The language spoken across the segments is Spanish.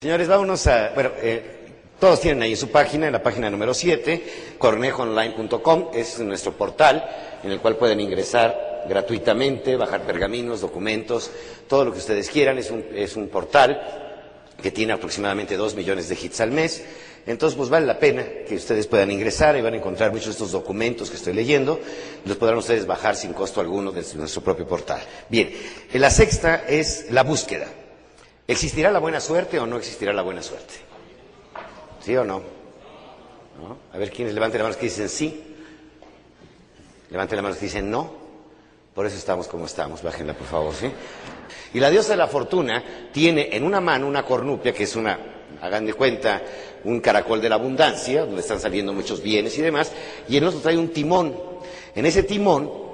Señores, vámonos a... Bueno, eh, todos tienen ahí su página, en la página número 7, cornejoonline.com, es nuestro portal en el cual pueden ingresar gratuitamente, bajar pergaminos, documentos, todo lo que ustedes quieran. Es un, es un portal que tiene aproximadamente 2 millones de hits al mes. Entonces, pues vale la pena que ustedes puedan ingresar y van a encontrar muchos de estos documentos que estoy leyendo. Los podrán ustedes bajar sin costo alguno desde nuestro propio portal. Bien, la sexta es la búsqueda. ¿Existirá la buena suerte o no existirá la buena suerte? ¿Sí o no? A ver, ¿quiénes levanten la mano que dicen sí? Levanten la mano que dicen no. Por eso estamos como estamos. Bájenla, por favor, ¿sí? Y la diosa de la fortuna tiene en una mano una cornupia, que es una, hagan de cuenta, un caracol de la abundancia, donde están saliendo muchos bienes y demás, y en otro trae un timón. En ese timón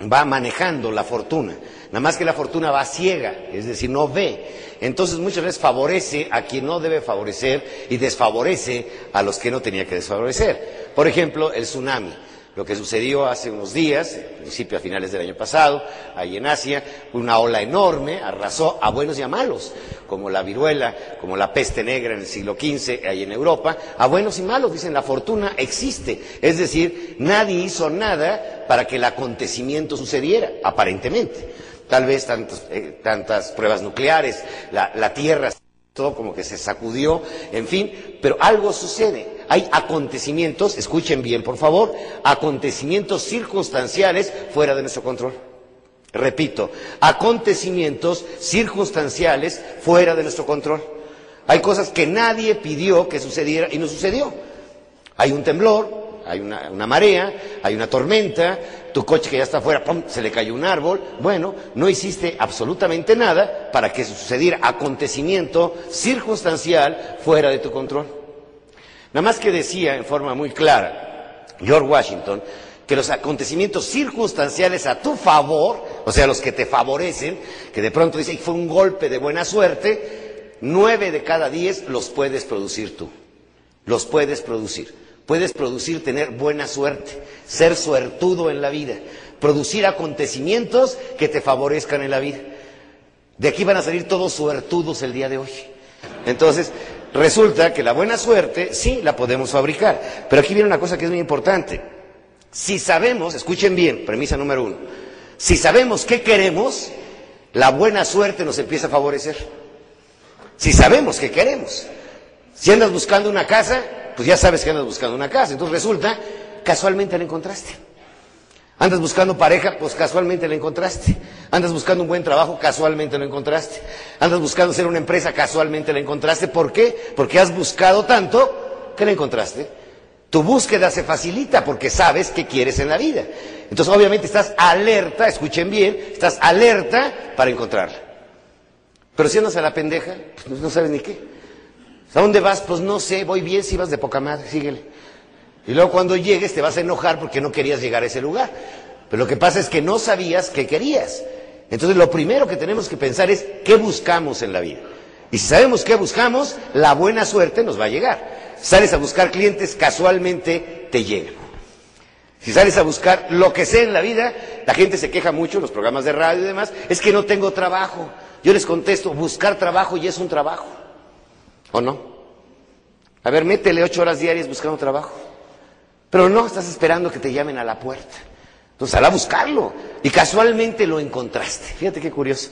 va manejando la fortuna. Nada más que la fortuna va ciega, es decir, no ve. Entonces muchas veces favorece a quien no debe favorecer y desfavorece a los que no tenía que desfavorecer. Por ejemplo, el tsunami. Lo que sucedió hace unos días, principio a finales del año pasado, ahí en Asia, una ola enorme arrasó a buenos y a malos, como la viruela, como la peste negra en el siglo XV, ahí en Europa, a buenos y malos, dicen, la fortuna existe. Es decir, nadie hizo nada para que el acontecimiento sucediera, aparentemente. Tal vez tantos, eh, tantas pruebas nucleares, la, la Tierra, todo como que se sacudió, en fin, pero algo sucede hay acontecimientos, escuchen bien por favor, acontecimientos circunstanciales fuera de nuestro control. Repito, acontecimientos circunstanciales fuera de nuestro control. Hay cosas que nadie pidió que sucediera y no sucedió. Hay un temblor, hay una, marea, hay una tormenta, tu coche que ya está afuera, ¡pum!, se le cayó un árbol. Bueno, no hiciste absolutamente nada para que sucediera. Acontecimiento circunstancial fuera de tu control. Nada más que decía en forma muy clara George Washington que los acontecimientos circunstanciales a tu favor, o sea, los que te favorecen, que de pronto dice, fue un golpe de buena suerte, nueve de cada diez los puedes producir tú. Los puedes producir. Puedes producir tener buena suerte, ser suertudo en la vida, producir acontecimientos que te favorezcan en la vida. De aquí van a salir todos suertudos el día de hoy. Entonces, resulta que la buena suerte sí la podemos fabricar. Pero aquí viene una cosa que es muy importante. Si sabemos, escuchen bien, premisa número uno, si sabemos qué queremos, la buena suerte nos empieza a favorecer. Si sabemos qué queremos. Si andas buscando una casa, pues ya sabes que andas buscando una casa. Entonces resulta, casualmente la encontraste. Andas buscando pareja, pues casualmente la encontraste. Andas buscando un buen trabajo, casualmente lo encontraste. Andas buscando ser una empresa, casualmente la encontraste. ¿Por qué? Porque has buscado tanto que la encontraste. Tu búsqueda se facilita porque sabes qué quieres en la vida. Entonces, obviamente, estás alerta, escuchen bien, estás alerta para encontrarla. Pero si andas a la pendeja, pues no sabes ni qué. ¿A dónde vas? Pues no sé, voy bien, si vas de poca madre, síguele. Y luego cuando llegues te vas a enojar porque no querías llegar a ese lugar. Pero lo que pasa es que no sabías qué querías. Entonces, lo primero que tenemos que pensar es qué buscamos en la vida. Y si sabemos qué buscamos, la buena suerte nos va a llegar sales a buscar clientes, casualmente te llegan. Si sales a buscar lo que sea en la vida, la gente se queja mucho en los programas de radio y demás, es que no tengo trabajo. Yo les contesto, buscar trabajo y es un trabajo. ¿O no? A ver, métele ocho horas diarias buscando trabajo. Pero no, estás esperando que te llamen a la puerta. Entonces, sal a buscarlo. Y casualmente lo encontraste. Fíjate qué curioso.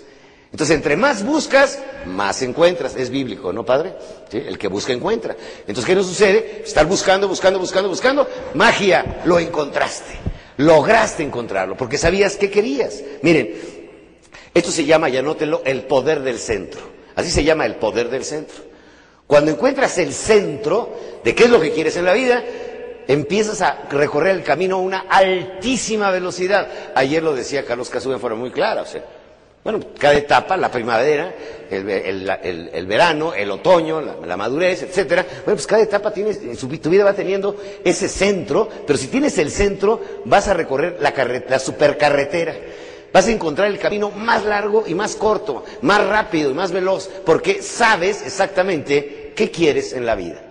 Entonces, entre más buscas, más encuentras. Es bíblico, ¿no, padre? El que busca, encuentra. Entonces, ¿qué nos sucede? Estar buscando, buscando, buscando, buscando. Magia, lo encontraste. Lograste encontrarlo, porque sabías qué querías. Miren, esto se llama, y anótenlo, el poder del centro. Así se llama el poder del centro. Cuando encuentras el centro de qué es lo que quieres en la vida, empiezas a recorrer el camino a una altísima velocidad. Ayer lo decía Carlos Casú de forma muy clara. O sea, bueno, cada etapa, la primavera, el, verano, el otoño, la, madurez, etcétera. Bueno, pues cada etapa tiene, su, tu vida va teniendo ese centro, pero si tienes el centro, vas a recorrer la, la supercarretera. Vas a encontrar el camino más largo y más corto, más rápido y más veloz, porque sabes exactamente qué quieres en la vida.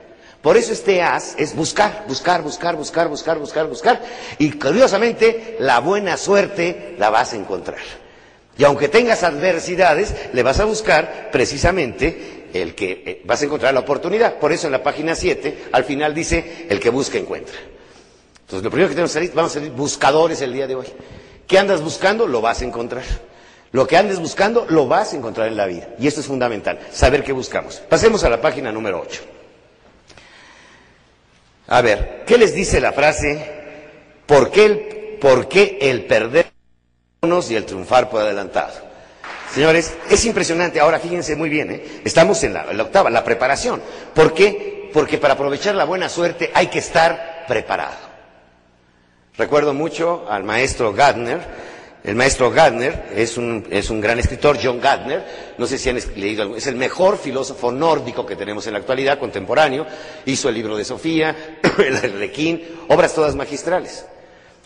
Por eso este as es buscar, buscar, buscar, buscar, buscar, buscar, buscar. Y curiosamente, la buena suerte la vas a encontrar. Y aunque tengas adversidades, le vas a buscar precisamente el que eh, vas a encontrar la oportunidad. Por eso en la página 7, al final dice, el que busca encuentra. Entonces, lo primero que tenemos que salir, vamos a ser buscadores el día de hoy. ¿Qué andas buscando? Lo vas a encontrar. Lo que andes buscando, lo vas a encontrar en la vida. Y esto es fundamental, saber qué buscamos. Pasemos a la página número 8. A ver, ¿qué les dice la frase? ¿Por qué el, por qué el perder y el triunfar por adelantado? Señores, es impresionante. Ahora fíjense muy bien, ¿eh? estamos en la, en la octava, la preparación. ¿Por qué? Porque para aprovechar la buena suerte hay que estar preparado. Recuerdo mucho al maestro Gardner. El maestro Gardner es un, es un gran escritor, John Gardner, no sé si han leído es el mejor filósofo nórdico que tenemos en la actualidad, contemporáneo, hizo el libro de Sofía, el Arlequín, obras todas magistrales.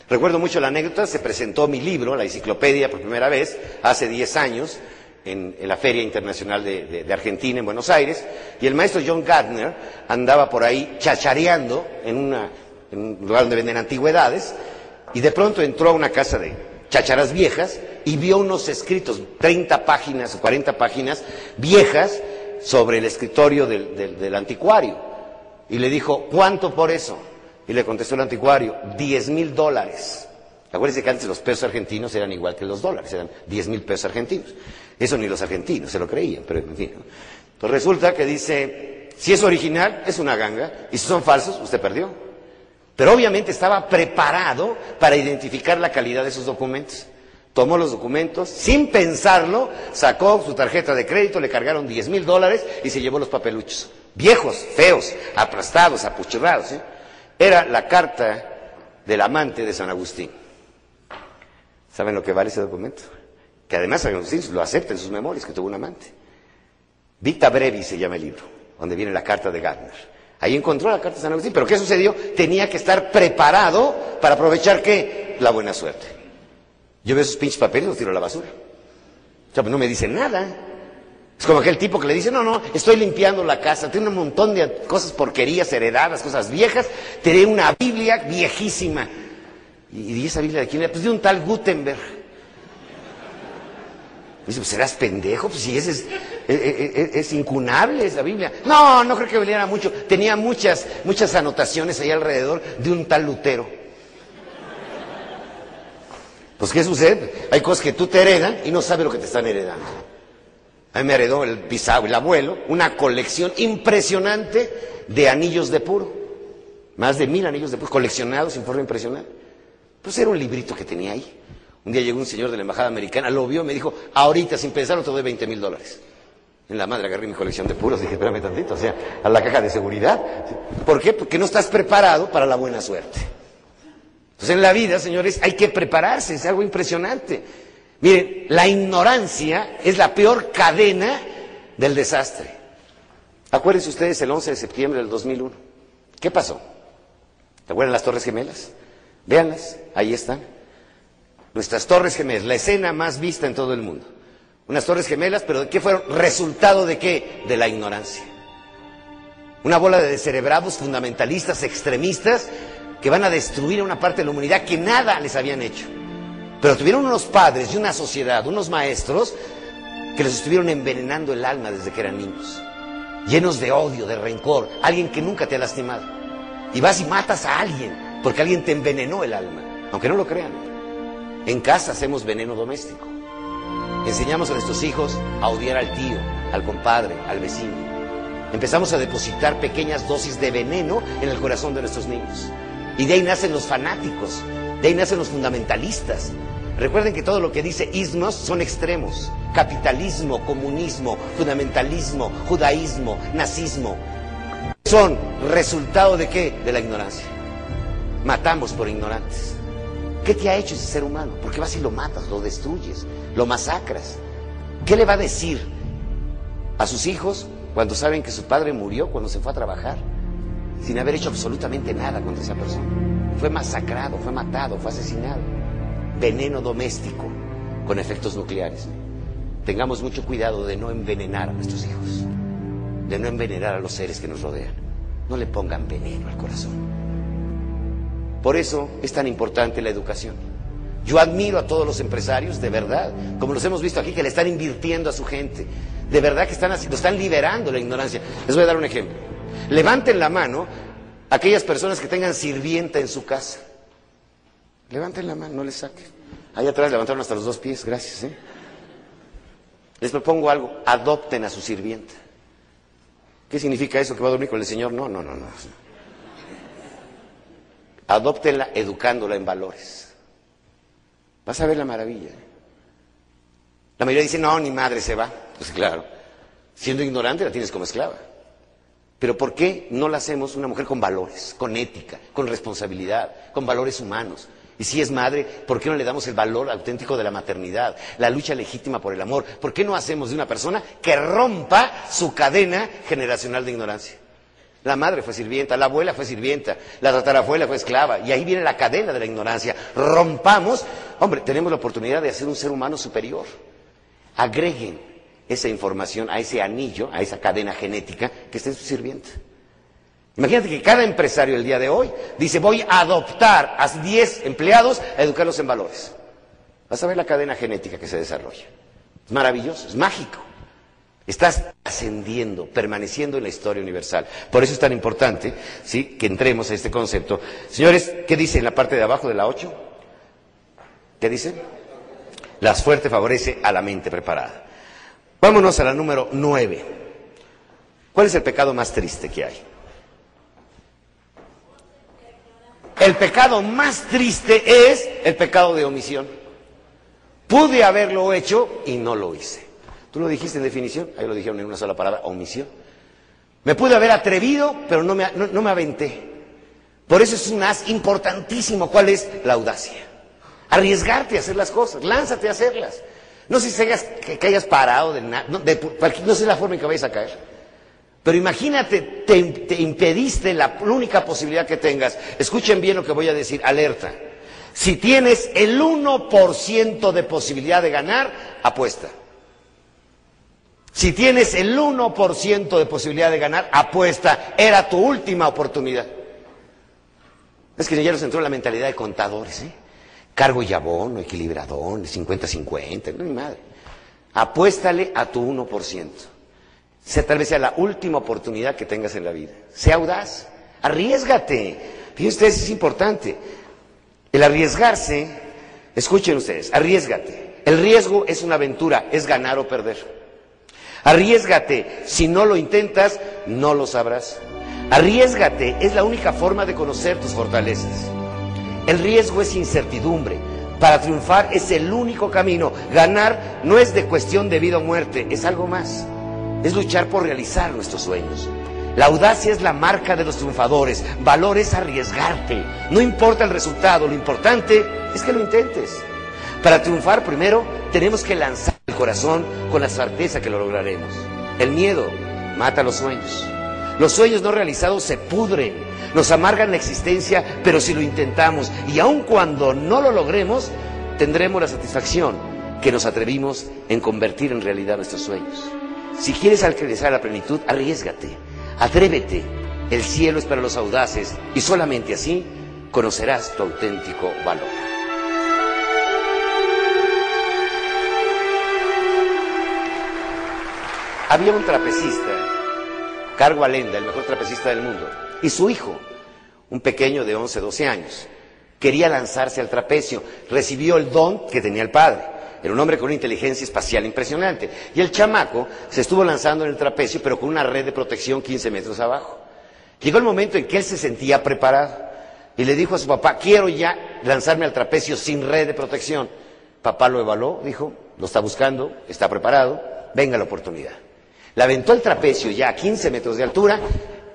Recuerdo mucho la anécdota, se presentó mi libro, la enciclopedia, por primera vez, hace 10 años, en, la Feria Internacional de, Argentina, en Buenos Aires, y el maestro John Gardner andaba por ahí chachareando en, una, en un lugar donde venden antigüedades, y de pronto entró a una casa de chacharas viejas y vio unos escritos, 30 páginas o 40 páginas viejas, sobre el escritorio del, del, anticuario. Y le dijo, ¿cuánto por eso? Y le contestó el anticuario, 10 mil dólares. Acuérdense que antes los pesos argentinos eran igual que los dólares, eran 10 mil pesos argentinos. Eso ni los argentinos se lo creían, pero en fin. Entonces resulta que dice, si es original, es una ganga, y si son falsos, usted perdió. Pero obviamente estaba preparado para identificar la calidad de sus documentos. Tomó los documentos, sin pensarlo, sacó su tarjeta de crédito, le cargaron 10 mil dólares y se llevó los papeluchos. Viejos, feos, aplastados, apuchurrados. ¿eh? Era la carta del amante de San Agustín. ¿Saben lo que vale ese documento? Que además San Agustín lo acepta en sus memorias, que tuvo un amante. Dicta Brevi se llama el libro, donde viene la carta de Gardner. Ahí encontró la carta de San Agustín. Pero ¿qué sucedió? Tenía que estar preparado para aprovechar qué? La buena suerte. Yo veo esos pinches papeles y los tiro a la basura. O sea, pues no me dicen nada. Es como aquel tipo que le dice, no, no, estoy limpiando la casa, tengo un montón de cosas porquerías heredadas, cosas viejas, tenía una Biblia viejísima. ¿Y, esa Biblia de quién era? Pues de un tal Gutenberg. Dice, pues serás pendejo, pues si ese es, es, es, es, incunable esa Biblia. No, no creo que valiera mucho. Tenía muchas, muchas anotaciones ahí alrededor de un tal Lutero. Pues ¿qué sucede? Hay cosas que tú te heredan y no sabes lo que te están heredando. A mí me heredó el pisado, el abuelo, una colección impresionante de anillos de puro. Más de mil anillos de puro, coleccionados en forma impresionante. Pues era un librito que tenía ahí. Un día llegó un señor de la embajada americana, lo vio, me dijo, ahorita sin pensarlo te doy 20 mil dólares. En la madre agarré mi colección de puros, dije, espérame tantito, o sea, a la caja de seguridad. ¿Por qué? Porque no estás preparado para la buena suerte. Entonces en la vida, señores, hay que prepararse, es algo impresionante. Miren, la ignorancia es la peor cadena del desastre. Acuérdense ustedes el 11 de septiembre del 2001. ¿Qué pasó? ¿Te acuerdan las Torres Gemelas? Véanlas, ahí están. Nuestras Torres Gemelas, la escena más vista en todo el mundo. Unas Torres Gemelas, pero ¿qué fueron? Resultado de qué? De la ignorancia. Una bola de descerebrados fundamentalistas, extremistas, que van a destruir a una parte de la humanidad que nada les habían hecho. Pero tuvieron unos padres y una sociedad, unos maestros, que les estuvieron envenenando el alma desde que eran niños. Llenos de odio, de rencor, alguien que nunca te ha lastimado. Y vas y matas a alguien, porque alguien te envenenó el alma, aunque no lo crean. En casa hacemos veneno doméstico. Enseñamos a nuestros hijos a odiar al tío, al compadre, al vecino. Empezamos a depositar pequeñas dosis de veneno en el corazón de nuestros niños. Y de ahí nacen los fanáticos, de ahí nacen los fundamentalistas. Recuerden que todo lo que dice ismos son extremos. Capitalismo, comunismo, fundamentalismo, judaísmo, nazismo. Son resultado de qué? De la ignorancia. Matamos por ignorantes. ¿Qué te ha hecho ese ser humano? ¿Por qué vas y lo matas, lo destruyes, lo masacras? ¿Qué le va a decir a sus hijos cuando saben que su padre murió cuando se fue a trabajar? Sin haber hecho absolutamente nada contra esa persona. Fue masacrado, fue matado, fue asesinado. Veneno doméstico con efectos nucleares. Tengamos mucho cuidado de no envenenar a nuestros hijos, de no envenenar a los seres que nos rodean. No le pongan veneno al corazón. Por eso es tan importante la educación. Yo admiro a todos los empresarios, de verdad, como los hemos visto aquí, que le están invirtiendo a su gente. De verdad que están haciendo, están liberando la ignorancia. Les voy a dar un ejemplo. Levanten la mano aquellas personas que tengan sirvienta en su casa. Levanten la mano, no les saquen. Allá atrás levantaron hasta los dos pies, gracias. ¿eh? Les propongo algo, adopten a su sirvienta. ¿Qué significa eso? ¿Que va a dormir con el Señor? No, no, no, no. Adóptenla educándola en valores. Vas a ver la maravilla. ¿eh? La mayoría dice, no, ni madre se va. Pues claro, siendo ignorante la tienes como esclava. Pero ¿por qué no la hacemos una mujer con valores, con ética, con responsabilidad, con valores humanos? Y si es madre, ¿por qué no le damos el valor auténtico de la maternidad, la lucha legítima por el amor? ¿Por qué no hacemos de una persona que rompa su cadena generacional de ignorancia? La madre fue sirvienta, la abuela fue sirvienta, la tatarabuela fue esclava, y ahí viene la cadena de la ignorancia. Rompamos, hombre, tenemos la oportunidad de hacer un ser humano superior. Agreguen esa información a ese anillo, a esa cadena genética que está en su sirvienta. Imagínate que cada empresario el día de hoy dice voy a adoptar a 10 empleados a educarlos en valores. Vas a ver la cadena genética que se desarrolla. Es maravilloso, es mágico. Estás ascendiendo, permaneciendo en la historia universal. Por eso es tan importante ¿sí? que entremos a este concepto. Señores, ¿qué dice en la parte de abajo de la 8? ¿Qué dice? La suerte favorece a la mente preparada. Vámonos a la número 9. ¿Cuál es el pecado más triste que hay? El pecado más triste es el pecado de omisión. Pude haberlo hecho y no lo hice. ¿Tú lo dijiste en definición? Ahí lo dijeron en una sola palabra, omisión. Me pude haber atrevido, pero no me, no, me aventé. Por eso es un as importantísimo. ¿Cuál es? La audacia. Arriesgarte a hacer las cosas, lánzate a hacerlas. No sé si hayas, que, hayas parado de nada, no, no sé la forma en que vayas a caer. Pero imagínate, te, impediste la única posibilidad que tengas. Escuchen bien lo que voy a decir, alerta. Si tienes el 1% de posibilidad de ganar, apuesta. Si tienes el 1% de posibilidad de ganar, apuesta. Era tu última oportunidad. Es que ya nos entró la mentalidad de contadores, ¿eh? Cargo y abono, equilibradón, 50-50, no mi madre. Apuéstale a tu 1% sea tal vez sea la última oportunidad que tengas en la vida. Sea audaz, arriesgate. Fíjense ustedes, es importante. El arriesgarse, escuchen ustedes, arriesgate. El riesgo es una aventura, es ganar o perder. Arriesgate, si no lo intentas, no lo sabrás. Arriesgate, es la única forma de conocer tus fortalezas. El riesgo es incertidumbre. Para triunfar es el único camino. Ganar no es de cuestión de vida o muerte, es algo más es luchar por realizar nuestros sueños. La audacia es la marca de los triunfadores. Valor es arriesgarte. No importa el resultado, lo importante es que lo intentes. Para triunfar primero tenemos que lanzar el corazón con la certeza que lo lograremos. El miedo mata los sueños. Los sueños no realizados se pudren, nos amargan la existencia, pero si lo intentamos y aun cuando no lo logremos, tendremos la satisfacción que nos atrevimos en convertir en realidad nuestros sueños. Si quieres alcanzar a la plenitud, arriesgate, atrévete. El cielo es para los audaces y solamente así conocerás tu auténtico valor. Había un trapecista, Cargo Alenda, el mejor trapecista del mundo, y su hijo, un pequeño de 11, 12 años, quería lanzarse al trapecio, recibió el don que tenía el padre. Era un hombre con una inteligencia espacial impresionante. Y el chamaco se estuvo lanzando en el trapecio, pero con una red de protección 15 metros abajo. Llegó el momento en que él se sentía preparado y le dijo a su papá, quiero ya lanzarme al trapecio sin red de protección. Papá lo evaluó, dijo, lo está buscando, está preparado, venga la oportunidad. Le aventó el trapecio ya a 15 metros de altura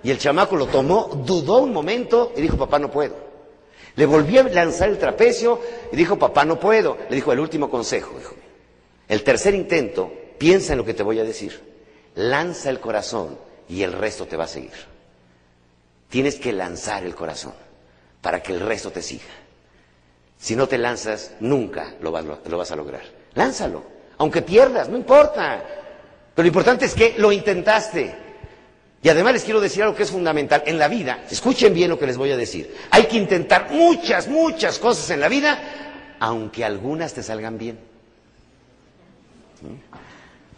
y el chamaco lo tomó, dudó un momento y dijo, papá, no puedo. Le volvió a lanzar el trapecio y dijo, papá, no puedo. Le dijo, el último consejo, dijo. El tercer intento, piensa en lo que te voy a decir. Lanza el corazón y el resto te va a seguir. Tienes que lanzar el corazón para que el resto te siga. Si no te lanzas, nunca vas, lo vas a lograr. Lánzalo, aunque pierdas, no importa. Pero lo importante es que lo intentaste. Y además les quiero decir algo que es fundamental. En la vida, escuchen bien lo que les voy a decir. Hay que intentar muchas, muchas cosas en la vida, aunque algunas te salgan bien.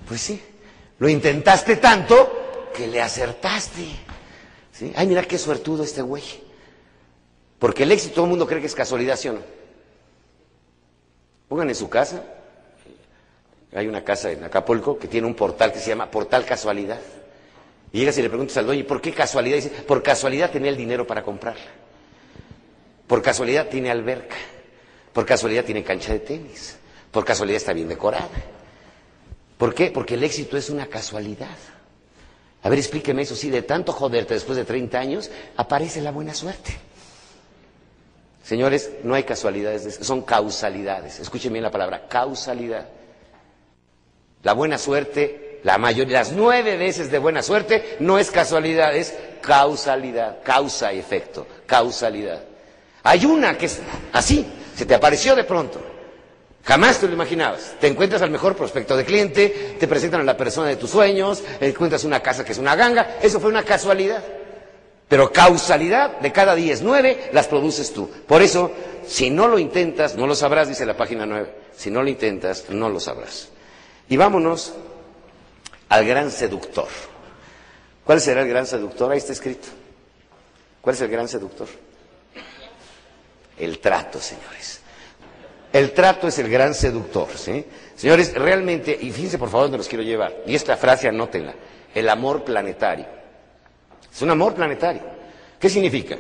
Pues sí, Lo intentaste tanto que le acertaste. ¿Sí? Ay, mira qué suertudo este güey. Porque el éxito todo el mundo cree que es casualidad, ¿sí o no? Pongan en su casa, hay una casa en Acapulco que tiene un portal que se llama Portal Casualidad. Y llegas y le preguntas al dueño, ¿por qué casualidad? Y dice, por casualidad tenía el dinero para comprarla. Por casualidad tiene alberca. Por casualidad tiene cancha de tenis. Por casualidad está bien decorada. ¿Por qué? Porque el éxito es una casualidad. A ver, explíqueme eso. Si de tanto joderte después de 30 años, aparece la buena suerte. Señores, no hay casualidades, son causalidades. Escuchen bien la palabra, causalidad. La buena suerte, la mayoría, las nueve veces de buena suerte, no es casualidad, es causalidad, causa y efecto, causalidad. Hay una que es así, se te apareció de pronto. Jamás te lo imaginabas. Te encuentras al mejor prospecto de cliente, te presentan a la persona de tus sueños, encuentras una casa que es una ganga. Eso fue una casualidad. Pero causalidad de cada es nueve las produces tú. Por eso, si no lo intentas, no lo sabrás, dice la página nueve. Si no lo intentas, no lo sabrás. Y vámonos al gran seductor. ¿Cuál será el gran seductor? Ahí está escrito. ¿Cuál es el gran seductor? El trato, señores. El trato es el gran seductor, ¿sí? Señores, realmente, y fíjense por favor dónde los quiero llevar, y esta frase anótenla, el amor planetario. Es un amor planetario. ¿Qué significa?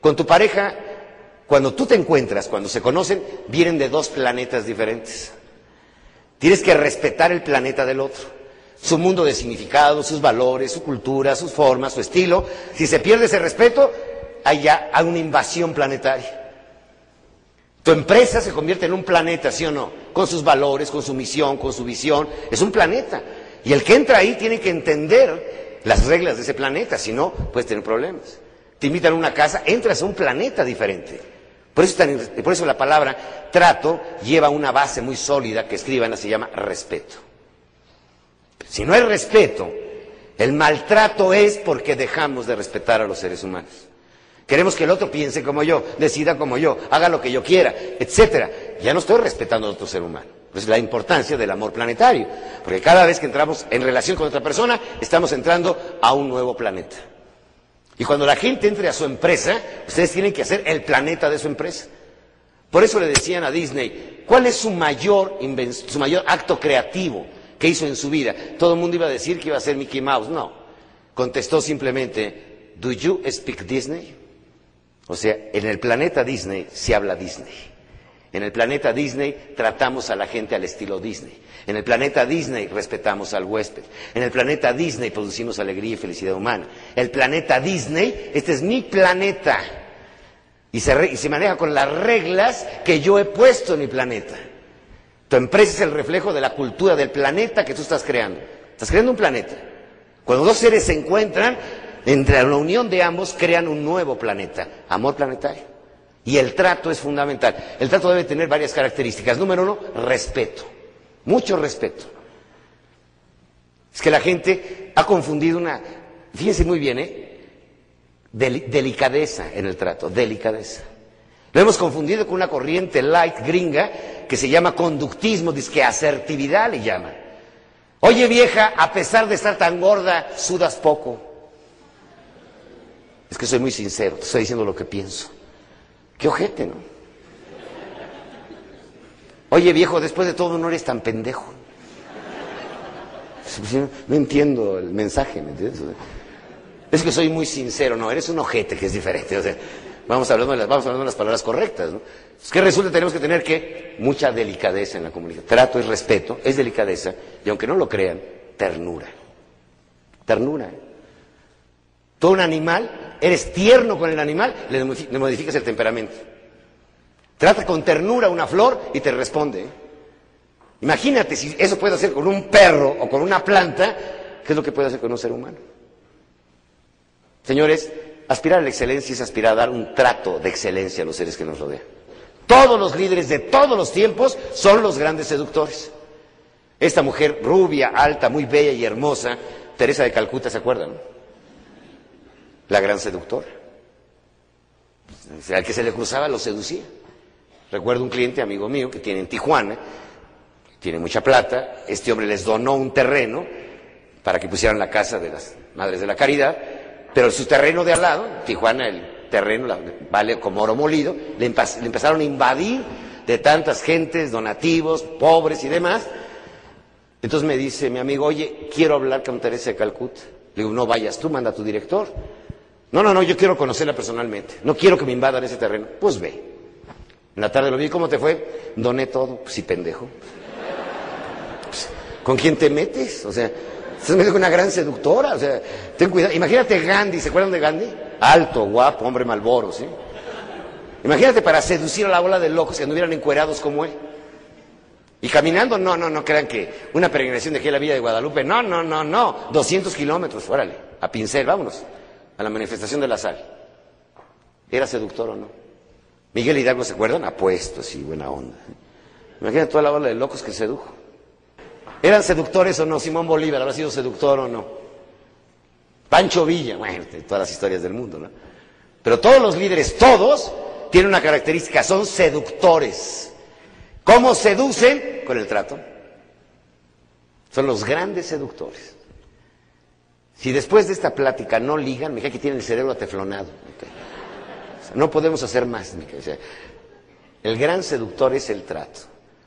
Con tu pareja, cuando tú te encuentras, cuando se conocen, vienen de dos planetas diferentes. Tienes que respetar el planeta del otro, su mundo de significado, sus valores, su cultura, sus formas, su estilo. Si se pierde ese respeto, hay ya una invasión planetaria. Tu empresa se convierte en un planeta, ¿sí o no? Con sus valores, con su misión, con su visión. Es un planeta. Y el que entra ahí tiene que entender las reglas de ese planeta, si no, puedes tener problemas. Te invitan a una casa, entras a un planeta diferente. Por eso, la palabra trato lleva una base muy sólida que escriban, se llama respeto. Si no hay respeto, el maltrato es porque dejamos de respetar a los seres humanos. Queremos que el otro piense como yo, decida como yo, haga lo que yo quiera, etcétera. Ya no estoy respetando a otro ser humano. Es la importancia del amor planetario, porque cada vez que entramos en relación con otra persona, estamos entrando a un nuevo planeta. Y cuando la gente entre a su empresa, ustedes tienen que hacer el planeta de su empresa. Por eso le decían a Disney, ¿cuál es su mayor, su mayor acto creativo que hizo en su vida? Todo el mundo iba a decir que iba a ser Mickey Mouse. No. Contestó simplemente, ¿Do you speak Disney? O sea, en el planeta Disney se habla Disney. En el planeta Disney tratamos a la gente al estilo Disney. En el planeta Disney respetamos al huésped. En el planeta Disney producimos alegría y felicidad humana. El planeta Disney, este es mi planeta. Y se, maneja con las reglas que yo he puesto en mi planeta. Tu empresa es el reflejo de la cultura del planeta que tú estás creando. Estás creando un planeta. Cuando dos seres se encuentran, entre la unión de ambos crean un nuevo planeta, amor planetario. Y el trato es fundamental. El trato debe tener varias características. Número uno, respeto. Mucho respeto. Es que la gente ha confundido una, fíjense muy bien, ¿eh? delicadeza en el trato, delicadeza. Lo hemos confundido con una corriente light gringa que se llama conductismo, dice que asertividad le llama. Oye vieja, a pesar de estar tan gorda, sudas poco. Es que soy muy sincero, te estoy diciendo lo que pienso. Qué ojete, ¿no? Oye, viejo, después de todo no eres tan pendejo. No entiendo el mensaje, ¿me entiendes? Es que soy muy sincero, no, eres un ojete, que es diferente. O sea, vamos hablando de las, vamos hablando de las palabras correctas, ¿no? Es que resulta tenemos que tener que mucha delicadeza en la comunicación. Trato y respeto, es delicadeza, y aunque no lo crean, ternura. Ternura. Todo un animal, eres tierno con el animal, le modificas el temperamento. Trata con ternura una flor y te responde. Imagínate si eso puede hacer con un perro o con una planta, ¿qué es lo que puede hacer con un ser humano? Señores, aspirar a la excelencia es aspirar a dar un trato de excelencia a los seres que nos rodean. Todos los líderes de todos los tiempos son los grandes seductores. Esta mujer rubia, alta, muy bella y hermosa, Teresa de Calcuta, ¿se acuerdan? La gran seductora. Al que se le cruzaba lo seducía. Recuerdo un cliente, amigo mío, que tiene en Tijuana, tiene mucha plata, este hombre les donó un terreno, para que pusieran la casa de las Madres de la Caridad, pero su terreno de al lado, Tijuana, el terreno vale como oro molido, le, empezaron a invadir de tantas gentes, donativos, pobres y demás. Entonces me dice mi amigo, oye, quiero hablar con Teresa de Calcuta. Le digo, no vayas tú, manda a tu director. No, no, no, yo quiero conocerla personalmente. No quiero que me invadan ese terreno. Pues ve. En la tarde lo vi, ¿cómo te fue? Doné todo. Pues sí, pendejo. Pues, ¿Con quién te metes? O sea, estás metido con una gran seductora. O sea, ten cuidado. Imagínate Gandhi, ¿se acuerdan de Gandhi? Alto, guapo, hombre malboro, ¿sí? Imagínate para seducir a la bola de locos que anduvieran encuerados como él. Y caminando, no, no, no crean que una peregrinación de aquí a la Villa de Guadalupe, no, no, no, no, 200 kilómetros, órale, a pincel, vámonos a la manifestación de la sal. ¿Era seductor o no? Miguel Hidalgo, ¿se acuerdan? Apuesto, sí, buena onda. Imagínate toda la bola de locos que sedujo. ¿Eran seductores o no? Simón Bolívar, ¿habrá sido seductor o no? Pancho Villa, bueno, todas las historias del mundo, ¿no? Pero todos los líderes, todos, tienen una característica, son seductores. ¿Cómo seducen? Con el trato. Son los grandes seductores. Si después de esta plática no ligan, me que tienen el cerebro ateflonado. no podemos hacer más. el gran seductor es el trato.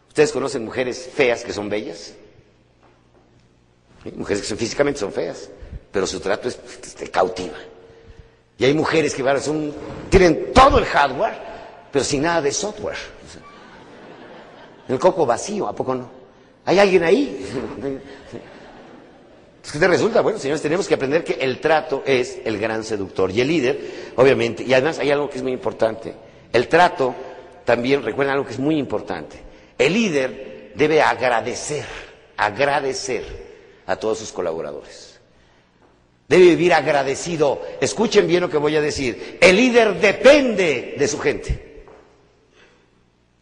¿Ustedes conocen mujeres feas que son bellas? Mujeres que físicamente son feas, pero su trato es, este, cautiva. Y hay mujeres que son, tienen todo el hardware, pero sin nada de software. el coco vacío, ¿a poco no? ¿Hay alguien ahí? ¿Qué te resulta? Bueno, señores, tenemos que aprender que el trato es el gran seductor. Y el líder, obviamente, y además hay algo que es muy importante. El trato también, recuerden algo que es muy importante. El líder debe agradecer, agradecer a todos sus colaboradores. Debe vivir agradecido. Escuchen bien lo que voy a decir. El líder depende de su gente.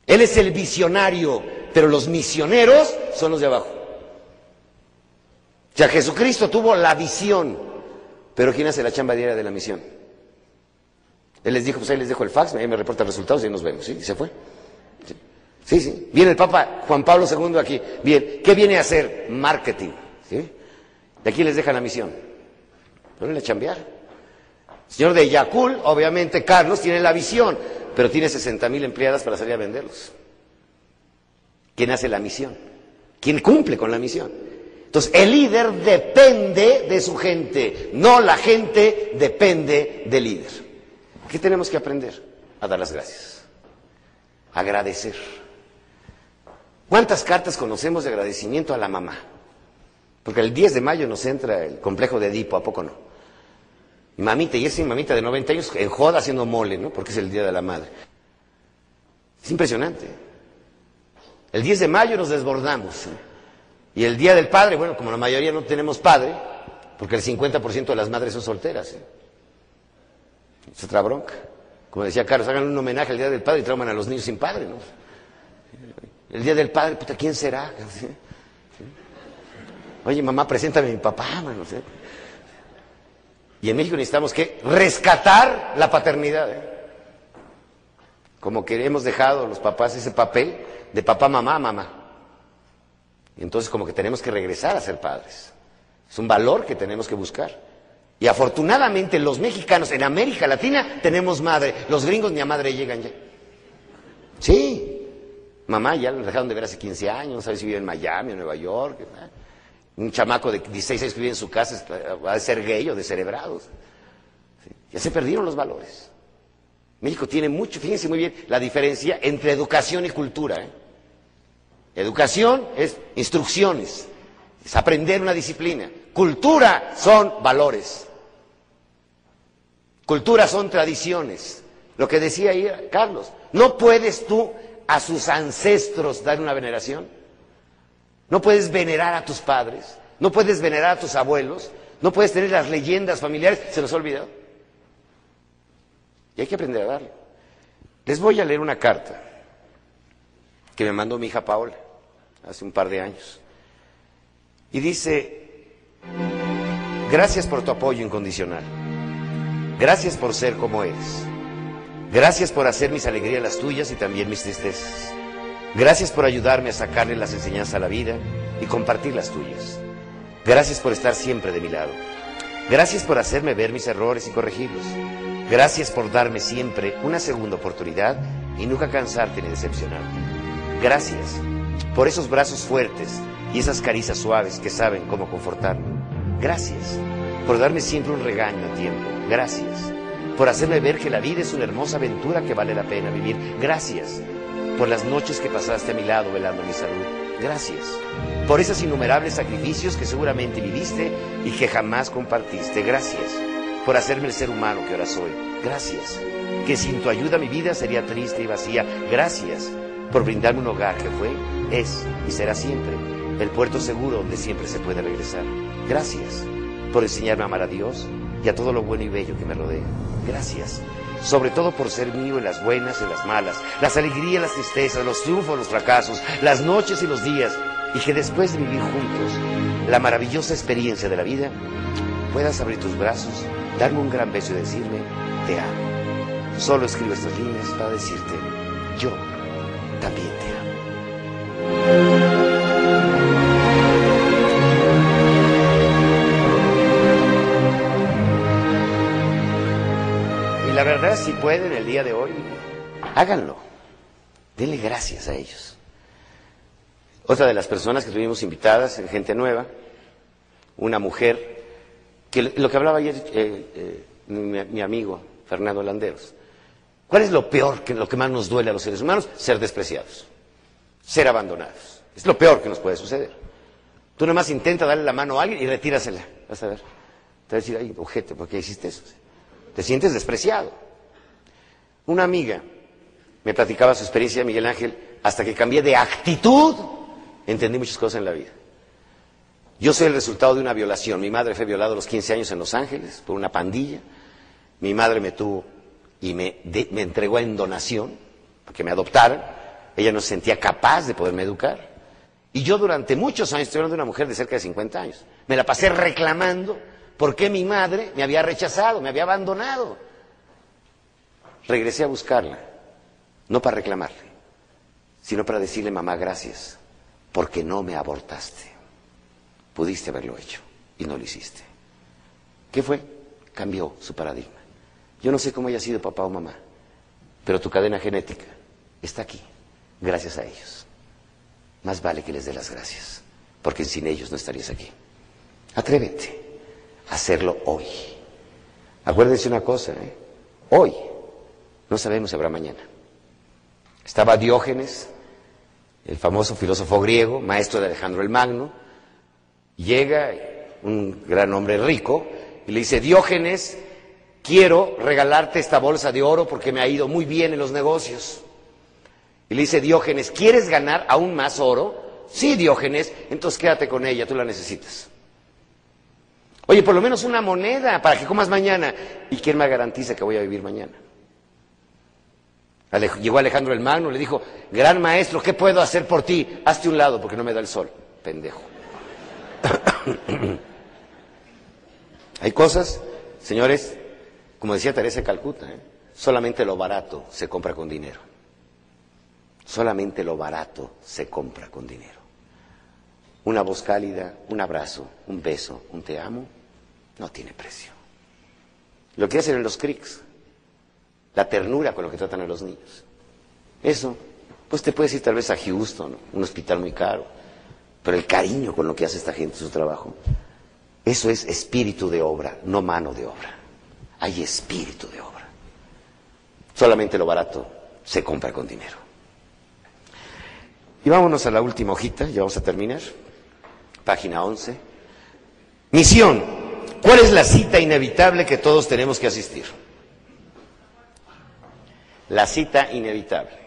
Él es el visionario, pero los misioneros son los de abajo. O sea, Jesucristo tuvo la visión, pero ¿quién hace la chamba diaria de la misión? Él les dijo, pues ahí les dejo el fax, ahí me reporta resultados y nos vemos, ¿sí? Y se fue. Sí, sí. Viene el Papa Juan Pablo II aquí. Bien, ¿qué viene a hacer? Marketing, ¿sí? De aquí les deja la misión. Ponle a chambear. señor de Yacul, obviamente, Carlos, tiene la visión, pero tiene 60 mil empleadas para salir a venderlos. ¿Quién hace la misión? ¿Quién cumple con la misión? Entonces, el líder depende de su gente, no la gente depende del líder. ¿Qué tenemos que aprender? A dar las gracias. Agradecer. ¿Cuántas cartas conocemos de agradecimiento a la mamá? Porque el 10 de mayo nos entra el complejo de Edipo, ¿a poco no? Mamita, y esa mamita de 90 años en joda haciendo mole, ¿no? Porque es el Día de la Madre. Es impresionante. El 10 de mayo nos desbordamos. ¿eh? Y el Día del Padre, bueno, como la mayoría no tenemos padre, porque el 50% de las madres son solteras. ¿eh? Es otra bronca. Como decía Carlos, hagan un homenaje al Día del Padre y trauman a los niños sin padre. ¿no? El Día del Padre, puta, ¿quién será? Oye, mamá, preséntame a mi papá, mano. Y en México necesitamos que rescatar la paternidad. ¿eh? Como que hemos dejado los papás ese papel de papá, mamá, mamá. Entonces como que tenemos que regresar a ser padres. Es un valor que tenemos que buscar. Y afortunadamente los mexicanos en América Latina tenemos madre. Los gringos ni a madre llegan ya. Sí. Mamá ya lo dejaron de ver hace 15 años, no sabe si vive en Miami o Nueva York. Un chamaco de 16 años que vive en su casa va a ser gay o descerebrados. Ya se perdieron los valores. México tiene mucho, fíjense muy bien la diferencia entre educación y cultura. ¿eh? Educación es instrucciones, es aprender una disciplina. Cultura son valores. Cultura son tradiciones. Lo que decía ahí Carlos, no puedes tú a sus ancestros dar una veneración. No puedes venerar a tus padres, no puedes venerar a tus abuelos, no puedes tener las leyendas familiares, se nos ha olvidado. Y hay que aprender a darlo. Les voy a leer una carta que me mandó mi hija Paola hace un par de años. Y dice, gracias por tu apoyo incondicional. Gracias por ser como eres. Gracias por hacer mis alegrías las tuyas y también mis tristezas. Gracias por ayudarme a sacarle las enseñanzas a la vida y compartir las tuyas. Gracias por estar siempre de mi lado. Gracias por hacerme ver mis errores y corregirlos. Gracias por darme siempre una segunda oportunidad y nunca cansarte ni decepcionarte. Gracias por esos brazos fuertes y esas caricias suaves que saben cómo confortarme. Gracias por darme siempre un regaño a tiempo. Gracias por hacerme ver que la vida es una hermosa aventura que vale la pena vivir. Gracias por las noches que pasaste a mi lado velando mi salud. Gracias por esos innumerables sacrificios que seguramente viviste y que jamás compartiste. Gracias por hacerme el ser humano que ahora soy. Gracias. Que sin tu ayuda mi vida sería triste y vacía. Gracias por brindarme un hogar que fue, es y será siempre el puerto seguro donde siempre se puede regresar. Gracias por enseñarme a amar a Dios y a todo lo bueno y bello que me rodea. Gracias. Sobre todo por ser mío en las buenas y en las malas, las alegrías, las tristezas, los triunfos, los fracasos, las noches y los días, y que después de vivir juntos la maravillosa experiencia de la vida, puedas abrir tus brazos, darme un gran beso y decirme, te amo. Solo escribo estas líneas para decirte, yo Y la verdad, si pueden el día de hoy, háganlo. Denle gracias a ellos. Otra de las personas que tuvimos invitadas en Gente Nueva, una mujer, que lo que hablaba ayer eh, eh, mi, mi amigo Fernando Landeros. ¿Cuál es lo peor, que, lo que más nos duele a los seres humanos? Ser despreciados, ser abandonados. Es lo peor que nos puede suceder. Tú nomás intenta darle la mano a alguien y retírasela. Vas a ver. Te va a decir, ay, ojete, ¿por qué hiciste eso? Te sientes despreciado. Una amiga me platicaba su experiencia, Miguel Ángel, hasta que cambié de actitud, entendí muchas cosas en la vida. Yo soy el resultado de una violación. Mi madre fue violada a los 15 años en Los Ángeles por una pandilla. Mi madre me tuvo y me, entregó en donación para que me adoptaran. Ella no se sentía capaz de poderme educar. Y yo durante muchos años, estoy hablando de una mujer de cerca de 50 años, me la pasé reclamando por qué mi madre me había rechazado, me había abandonado. Regresé a buscarla, no para reclamarle, sino para decirle, mamá, gracias, porque no me abortaste. Pudiste haberlo hecho y no lo hiciste. ¿Qué fue? Cambió su paradigma. Yo no sé cómo haya sido papá o mamá, pero tu cadena genética está aquí, gracias a ellos. Más vale que les dé las gracias, porque sin ellos no estarías aquí. Atrévete a hacerlo hoy. Acuérdense una cosa, ¿eh? hoy no sabemos si habrá mañana. Estaba Diógenes, el famoso filósofo griego, maestro de Alejandro el Magno, llega un gran hombre rico y le dice, Diógenes, quiero regalarte esta bolsa de oro porque me ha ido muy bien en los negocios. Y le dice Diógenes, ¿quieres ganar aún más oro? Sí, Diógenes, entonces quédate con ella, tú la necesitas. Oye, por lo menos una moneda para que comas mañana. ¿Y quién me garantiza que voy a vivir mañana? Llegó Alejandro el Magno, le dijo, gran maestro, ¿qué puedo hacer por ti? Hazte un lado porque no me da el sol. Pendejo. Hay cosas, señores, como decía Teresa de Calcuta, ¿eh? solamente lo barato se compra con dinero. Solamente lo barato se compra con dinero. Una voz cálida, un abrazo, un beso, un te amo, no tiene precio. Lo que hacen en los CRICs, la ternura con lo que tratan a los niños. Eso, pues te puedes ir tal vez a Houston, un hospital muy caro, pero el cariño con lo que hace esta gente en su trabajo, eso es espíritu de obra, no mano de obra. Hay espíritu de obra. Solamente lo barato se compra con dinero. Y vámonos a la última hojita, ya vamos a terminar. Página 11. Misión. ¿Cuál es la cita inevitable que todos tenemos que asistir? La cita inevitable.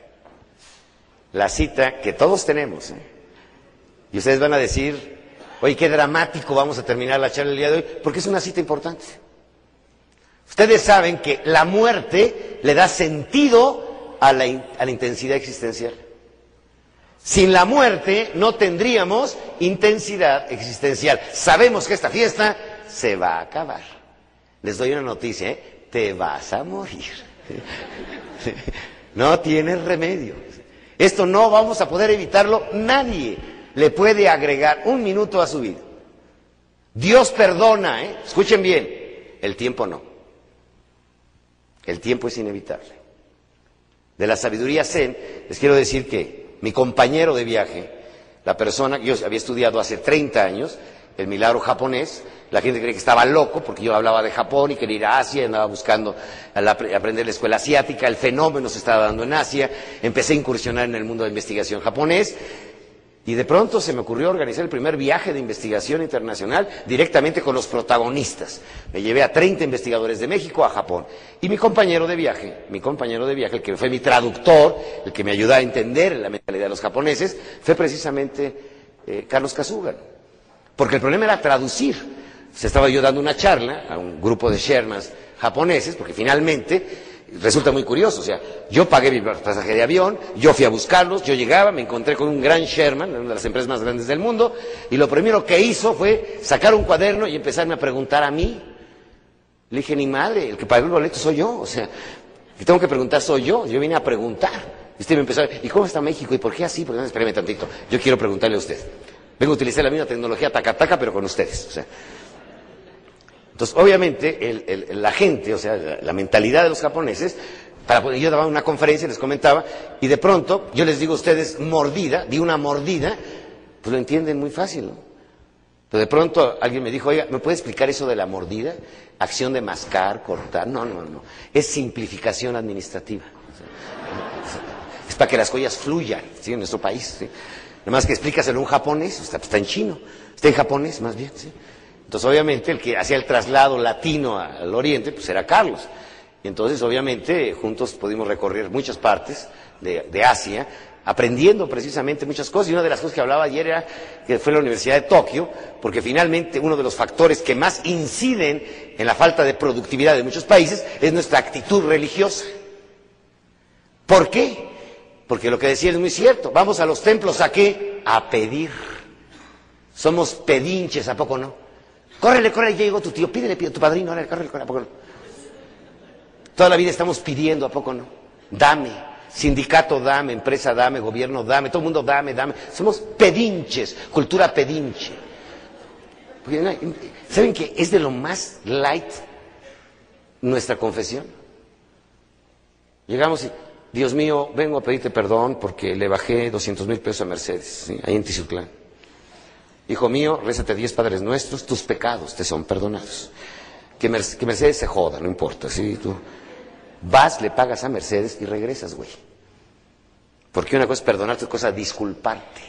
La cita que todos tenemos. ¿eh? Y ustedes van a decir, oye, qué dramático vamos a terminar la charla el día de hoy, porque es una cita importante. Ustedes saben que la muerte le da sentido a la, intensidad existencial. Sin la muerte no tendríamos intensidad existencial. Sabemos que esta fiesta se va a acabar. Les doy una noticia, ¿eh? te vas a morir. No tienes remedio. Esto no vamos a poder evitarlo. Nadie le puede agregar un minuto a su vida. Dios perdona, ¿eh? Escuchen bien, el tiempo no. El tiempo es inevitable. De la sabiduría zen, les quiero decir que mi compañero de viaje, la persona que yo había estudiado hace 30 años, el milagro japonés, la gente cree que estaba loco porque yo hablaba de Japón y quería ir a Asia, andaba buscando aprender la escuela asiática, el fenómeno se estaba dando en Asia, empecé a incursionar en el mundo de investigación japonés y de pronto se me ocurrió organizar el primer viaje de investigación internacional directamente con los protagonistas. Me llevé a 30 investigadores de México a Japón. Y mi compañero de viaje, mi compañero de viaje, el que fue mi traductor, el que me ayudó a entender la mentalidad de los japoneses, fue precisamente eh, Carlos Kasuga. Porque el problema era traducir. Se estaba yo dando una charla a un grupo de Shermans japoneses, porque finalmente resulta muy curioso, o sea, yo pagué mi pasaje de avión, yo fui a buscarlos, yo llegaba, me encontré con un gran Sherman, una de las empresas más grandes del mundo, y lo primero que hizo fue sacar un cuaderno y empezarme a preguntar a mí. Le dije, ni madre, el que pagó el boleto soy yo, o sea, que tengo que preguntar soy yo, yo vine a preguntar. Y usted me empezó a ¿y cómo está México? ¿Y por qué así? Porque no, espérame tantito, yo quiero preguntarle a usted. Vengo a utilizar la misma tecnología taca-taca, pero con ustedes, o sea. Entonces, obviamente, la gente, o sea, la, mentalidad de los japoneses, para yo daba una conferencia les comentaba, y de pronto yo les digo a ustedes mordida, di una mordida, pues lo entienden muy fácil, ¿no? Pero de pronto alguien me dijo, oiga, ¿me puede explicar eso de la mordida? Acción de mascar, cortar. No, no, no. Es simplificación administrativa. es para que las cosas fluyan, ¿sí? En nuestro país, ¿sí? Nada más que explícaselo en un japonés, está, está en chino. Está en japonés, más bien, ¿sí? Entonces, obviamente, el que hacía el traslado latino al oriente, pues era Carlos. Entonces, obviamente, juntos pudimos recorrer muchas partes de, Asia, aprendiendo precisamente muchas cosas. Y una de las cosas que hablaba ayer era que fue la Universidad de Tokio, porque finalmente uno de los factores que más inciden en la falta de productividad de muchos países es nuestra actitud religiosa. ¿Por qué? Porque lo que decía es muy cierto. Vamos a los templos a qué? A pedir. Somos pedinches, ¿a poco no? Córrele, córrele, ya llegó tu tío, pídele, pídele, tu padrino, córrele, córrele, ¿a poco? Toda la vida estamos pidiendo, ¿a poco no? Dame, sindicato dame, empresa dame, gobierno dame, todo el mundo dame, dame. Somos pedinches, cultura pedinche. ¿Saben que es de lo más light nuestra confesión? Llegamos y, Dios mío, vengo a pedirte perdón porque le bajé 200 mil pesos a Mercedes, ahí en Tizutlán. Hijo mío, rézate diez Padres Nuestros, tus pecados te son perdonados. Que, Mercedes se joda, no importa, ¿sí? Tú vas, le pagas a Mercedes y regresas, güey. Porque una cosa es perdonarte, otra cosa es disculparte,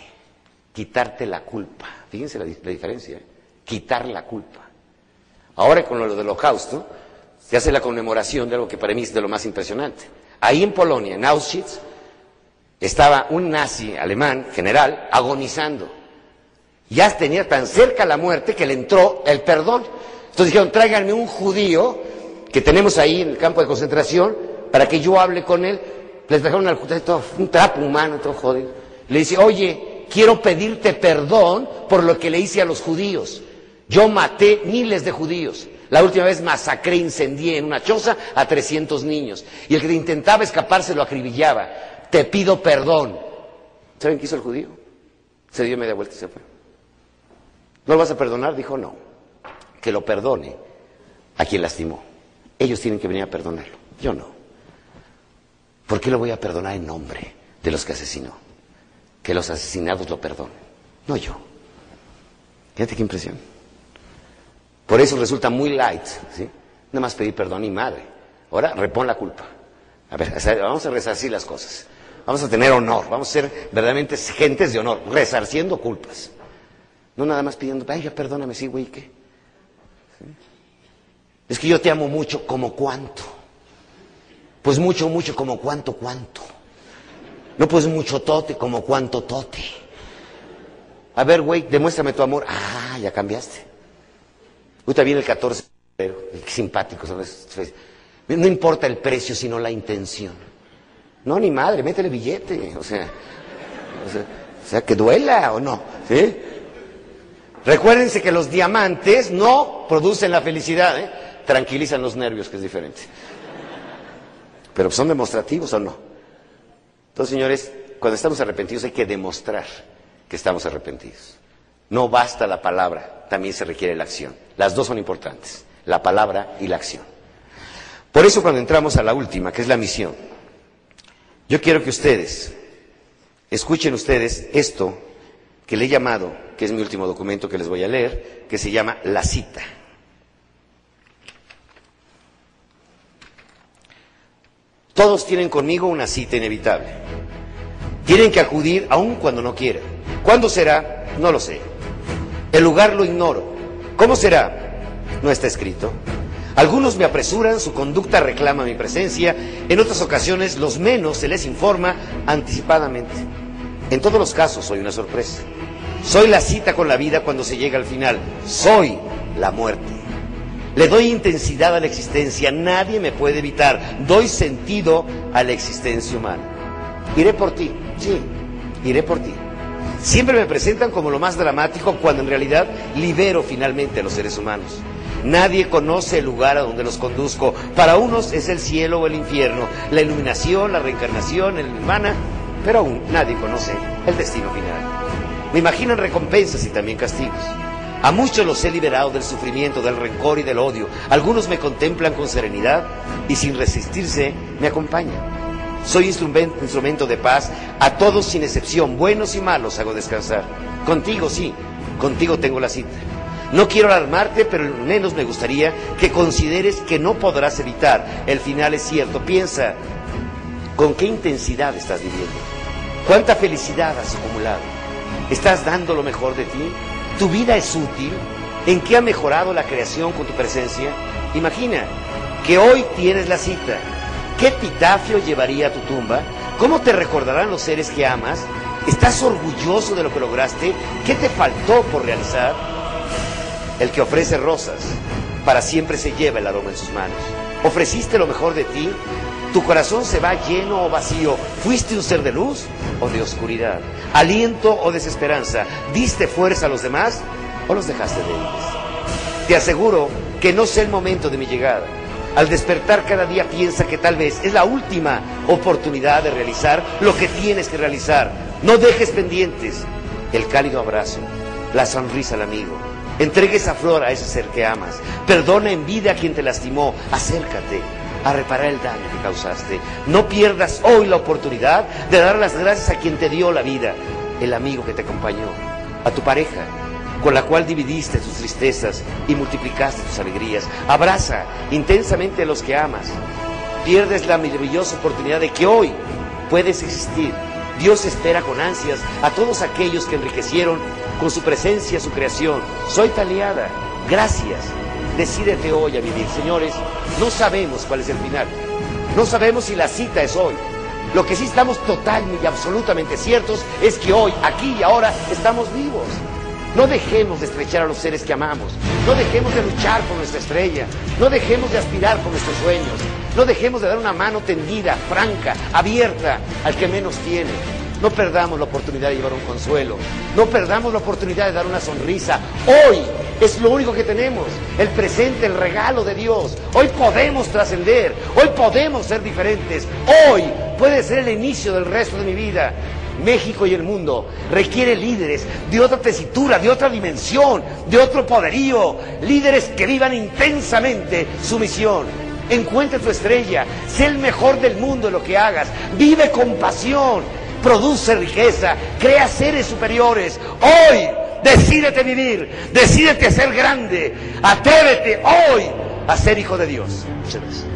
quitarte la culpa. Fíjense la, diferencia, ¿eh? quitar la culpa. Ahora con lo del holocausto, se hace la conmemoración de algo que para mí es de lo más impresionante. Ahí en Polonia, en Auschwitz, estaba un nazi alemán, general, agonizando ya tenía tan cerca la muerte que le entró el perdón. Entonces dijeron, tráiganme un judío que tenemos ahí en el campo de concentración para que yo hable con él. Les trajeron al judío un trapo humano, todo jodido. Le dice, oye, quiero pedirte perdón por lo que le hice a los judíos. Yo maté miles de judíos. La última vez masacré, incendié en una choza a 300 niños. Y el que intentaba escaparse lo acribillaba. Te pido perdón. ¿Saben qué hizo el judío? Se dio media vuelta y se fue. ¿No lo vas a perdonar? Dijo, no. Que lo perdone a quien lastimó. Ellos tienen que venir a perdonarlo. Yo no. ¿Por qué lo voy a perdonar en nombre de los que asesinó? Que los asesinados lo perdonen. No yo. Fíjate qué impresión. Por eso resulta muy light, ¿sí? Nada más pedir perdón y madre. Ahora repon la culpa. A ver, vamos a resarcir las cosas. Vamos a tener honor. Vamos a ser verdaderamente gentes de honor, resarciendo culpas. No nada más pidiendo, ay, ya perdóname, sí, güey, ¿qué? Es que yo te amo mucho, como cuánto. Pues mucho, mucho, como cuánto, cuánto. No, pues mucho tote, como cuánto tote. A ver, güey, demuéstrame tu amor. Ah, ya cambiaste. Ahorita viene el 14 de febrero, simpático, ¿sabes? No importa el precio, sino la intención. No, ni madre, métele billete, o sea, o sea que duela o no, ¿sí? Recuérdense que los diamantes no producen la felicidad, ¿eh? tranquilizan los nervios, que es diferente. Pero son demostrativos o no. Entonces, señores, cuando estamos arrepentidos hay que demostrar que estamos arrepentidos. No basta la palabra, también se requiere la acción. Las dos son importantes, la palabra y la acción. Por eso cuando entramos a la última, que es la misión, yo quiero que ustedes, escuchen ustedes esto que le he llamado, que es mi último documento que les voy a leer, que se llama La cita. Todos tienen conmigo una cita inevitable. Tienen que acudir aun cuando no quieran. ¿Cuándo será? No lo sé. El lugar lo ignoro. ¿Cómo será? No está escrito. Algunos me apresuran, su conducta reclama mi presencia, en otras ocasiones los menos se les informa anticipadamente. En todos los casos soy una sorpresa. Soy la cita con la vida cuando se llega al final. Soy la muerte. Le doy intensidad a la existencia, nadie me puede evitar. Doy sentido a la existencia humana. Iré por ti, sí, iré por ti. Siempre me presentan como lo más dramático cuando en realidad libero finalmente a los seres humanos. Nadie conoce el lugar a donde los conduzco. Para unos es el cielo o el infierno, la iluminación, la reencarnación, el nirvana, pero aún nadie conoce el destino final. Me imaginan recompensas y también castigos. A muchos los he liberado del sufrimiento, del rencor y del odio. Algunos me contemplan con serenidad y sin resistirse me acompañan. Soy instrumento, de paz. A todos sin excepción, buenos y malos, hago descansar. Contigo sí, contigo tengo la cita. No quiero alarmarte, pero menos me gustaría que consideres que no podrás evitar. El final es cierto. Piensa con qué intensidad estás viviendo. Cuánta felicidad has acumulado. ¿Estás dando lo mejor de ti? ¿Tu vida es útil? ¿En qué ha mejorado la creación con tu presencia? Imagina que hoy tienes la cita. ¿Qué epitafio llevaría a tu tumba? ¿Cómo te recordarán los seres que amas? ¿Estás orgulloso de lo que lograste? ¿Qué te faltó por realizar? El que ofrece rosas para siempre se lleva el aroma en sus manos. ¿Ofreciste lo mejor de ti? ¿Tu corazón se va lleno o vacío? ¿Fuiste un ser de luz o de oscuridad? ¿Aliento o desesperanza? ¿Diste fuerza a los demás o los dejaste débiles? Te aseguro que no sé el momento de mi llegada. Al despertar cada día piensa que tal vez es la última oportunidad de realizar lo que tienes que realizar. No dejes pendientes el cálido abrazo, la sonrisa al amigo. Entregue esa flor a ese ser que amas. Perdona en vida a quien te lastimó. Acércate a reparar el daño que causaste. No pierdas hoy la oportunidad de dar las gracias a quien te dio la vida, el amigo que te acompañó, a tu pareja, con la cual dividiste tus tristezas y multiplicaste tus alegrías. Abraza intensamente a los que amas. Pierdes la maravillosa oportunidad de que hoy puedes existir. Dios espera con ansias a todos aquellos que enriquecieron con su presencia su creación. Soy taliada. Gracias. Decídete hoy a vivir. Señores, no sabemos cuál es el final. No sabemos si la cita es hoy. Lo que sí estamos totalmente y absolutamente ciertos es que hoy, aquí y ahora, estamos vivos. No dejemos de estrechar a los seres que amamos. No dejemos de luchar por nuestra estrella. No dejemos de aspirar por nuestros sueños. No dejemos de dar una mano tendida, franca, abierta al que menos tiene. No perdamos la oportunidad de llevar un consuelo. No perdamos la oportunidad de dar una sonrisa. Hoy es lo único que tenemos. El presente, el regalo de Dios. Hoy podemos trascender. Hoy podemos ser diferentes. Hoy puede ser el inicio del resto de mi vida. México y el mundo requiere líderes de otra tesitura, de otra dimensión, de otro poderío. Líderes que vivan intensamente su misión. Encuentra tu estrella. Sé el mejor del mundo en lo que hagas. Vive con pasión produce riqueza, crea seres superiores. Hoy, decídete vivir, decídete ser grande, atrévete hoy a ser hijo de Dios. Muchas gracias.